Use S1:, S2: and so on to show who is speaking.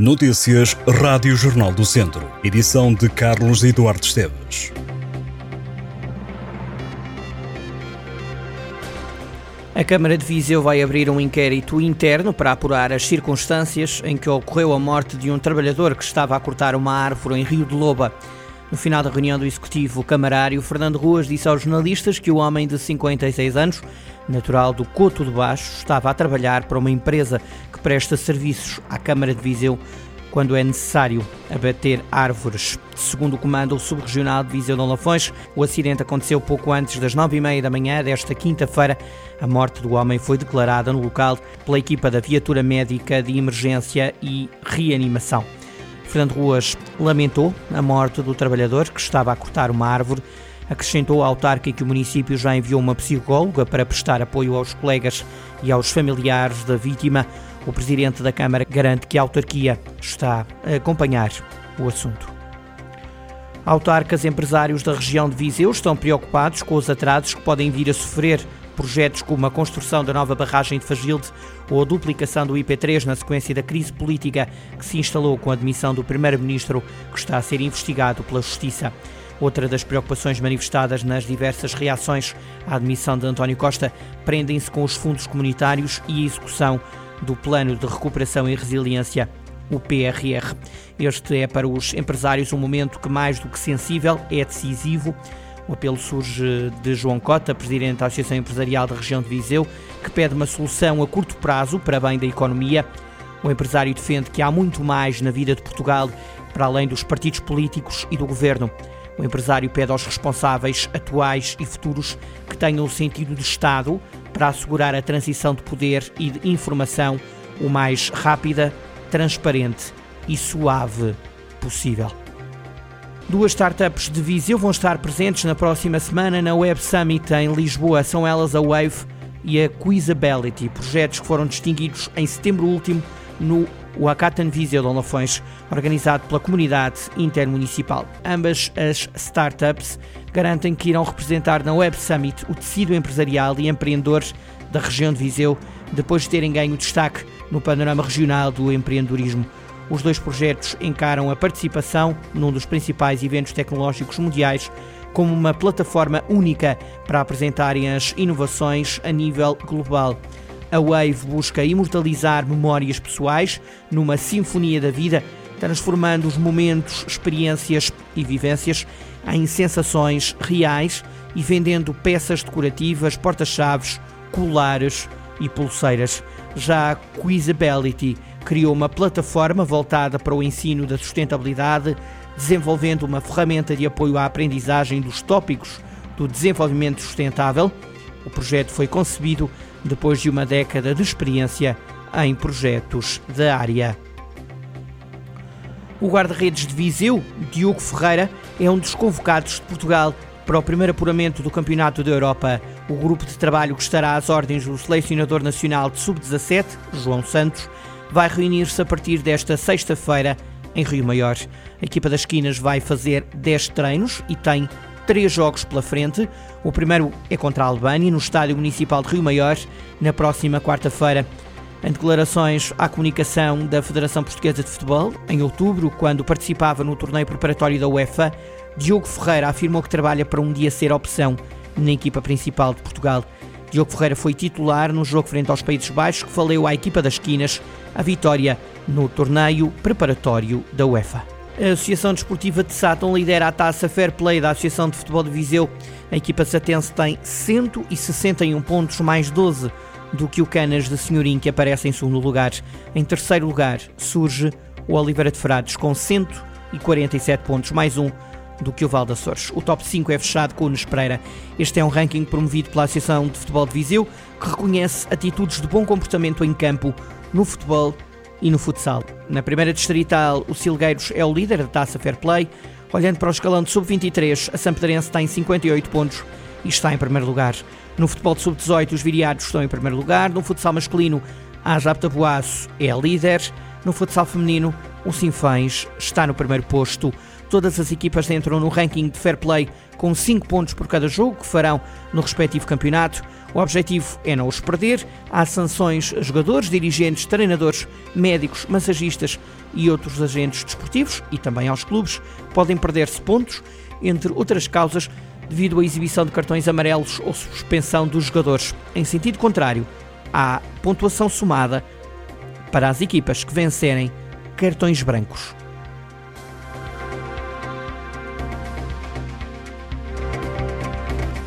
S1: Notícias Rádio Jornal do Centro. Edição de Carlos Eduardo Esteves.
S2: A Câmara de Viseu vai abrir um inquérito interno para apurar as circunstâncias em que ocorreu a morte de um trabalhador que estava a cortar uma árvore em Rio de Loba. No final da reunião do Executivo Camarário, Fernando Ruas disse aos jornalistas que o homem de 56 anos, natural do Coto de Baixo, estava a trabalhar para uma empresa que presta serviços à Câmara de Viseu quando é necessário abater árvores. Segundo o comando subregional de Viseu de Lafões, o acidente aconteceu pouco antes das nove e meia da manhã desta quinta-feira. A morte do homem foi declarada no local pela equipa da viatura médica de emergência e reanimação. Fernando Ruas lamentou a morte do trabalhador que estava a cortar uma árvore. Acrescentou à autarca que o município já enviou uma psicóloga para prestar apoio aos colegas e aos familiares da vítima. O presidente da Câmara garante que a autarquia está a acompanhar o assunto. Autarcas empresários da região de Viseu estão preocupados com os atrasos que podem vir a sofrer projetos como a construção da nova barragem de Fagilde ou a duplicação do IP3 na sequência da crise política que se instalou com a admissão do primeiro-ministro, que está a ser investigado pela Justiça. Outra das preocupações manifestadas nas diversas reações à admissão de António Costa prendem-se com os fundos comunitários e a execução do Plano de Recuperação e Resiliência, o PRR. Este é para os empresários um momento que, mais do que sensível, é decisivo. O apelo surge de João Cota, presidente da Associação Empresarial da região de Viseu, que pede uma solução a curto prazo para bem da economia. O empresário defende que há muito mais na vida de Portugal para além dos partidos políticos e do governo. O empresário pede aos responsáveis atuais e futuros que tenham o sentido de Estado para assegurar a transição de poder e de informação o mais rápida, transparente e suave possível. Duas startups de Viseu vão estar presentes na próxima semana na Web Summit em Lisboa. São elas a Wave e a Quizability, projetos que foram distinguidos em setembro último no Hackathon Viseu de Lafões, organizado pela comunidade intermunicipal. Ambas as startups garantem que irão representar na Web Summit o tecido empresarial e empreendedores da região de Viseu, depois de terem ganho destaque no panorama regional do empreendedorismo. Os dois projetos encaram a participação num dos principais eventos tecnológicos mundiais como uma plataforma única para apresentarem as inovações a nível global. A Wave busca imortalizar memórias pessoais numa sinfonia da vida, transformando os momentos, experiências e vivências em sensações reais e vendendo peças decorativas, porta-chaves, colares e pulseiras. Já a Quizability criou uma plataforma voltada para o ensino da sustentabilidade, desenvolvendo uma ferramenta de apoio à aprendizagem dos tópicos do desenvolvimento sustentável. O projeto foi concebido depois de uma década de experiência em projetos da área. O guarda-redes de Viseu, Diogo Ferreira, é um dos convocados de Portugal para o primeiro apuramento do Campeonato da Europa. O grupo de trabalho que estará às ordens do selecionador nacional de sub-17, João Santos, vai reunir-se a partir desta sexta-feira em Rio Maior. A equipa das esquinas vai fazer 10 treinos e tem três jogos pela frente. O primeiro é contra a Albânia, no Estádio Municipal de Rio Maior, na próxima quarta-feira. Em declarações à comunicação da Federação Portuguesa de Futebol, em outubro, quando participava no torneio preparatório da UEFA, Diogo Ferreira afirmou que trabalha para um dia ser opção na equipa principal de Portugal. Diogo Ferreira foi titular no jogo frente aos Países Baixos, que valeu à equipa das esquinas a vitória no torneio preparatório da UEFA. A Associação Desportiva de Sátão lidera a taça Fair Play da Associação de Futebol de Viseu. A equipa satense tem 161 pontos, mais 12 do que o Canas de Senhorim, que aparece em segundo lugar. Em terceiro lugar surge o Oliveira de Frades, com 147 pontos, mais um do que o Val Açores. O top 5 é fechado com o Nunes Pereira. Este é um ranking promovido pela Associação de Futebol de Viseu, que reconhece atitudes de bom comportamento em campo, no futebol e no futsal. Na primeira distrital, o Silgueiros é o líder da taça Fair Play. Olhando para o escalão de sub-23, a Sampedrense tem 58 pontos e está em primeiro lugar. No futebol de sub-18, os viriados estão em primeiro lugar. No futsal masculino, a Japtabuaço é a líder. No futsal feminino, o Sinfãs está no primeiro posto. Todas as equipas entram no ranking de fair play com 5 pontos por cada jogo que farão no respectivo campeonato. O objetivo é não os perder. Há sanções a jogadores, dirigentes, treinadores, médicos, massagistas, e outros agentes desportivos e também aos clubes podem perder-se pontos, entre outras causas, devido à exibição de cartões amarelos ou suspensão dos jogadores. Em sentido contrário, há pontuação somada para as equipas que vencerem cartões brancos.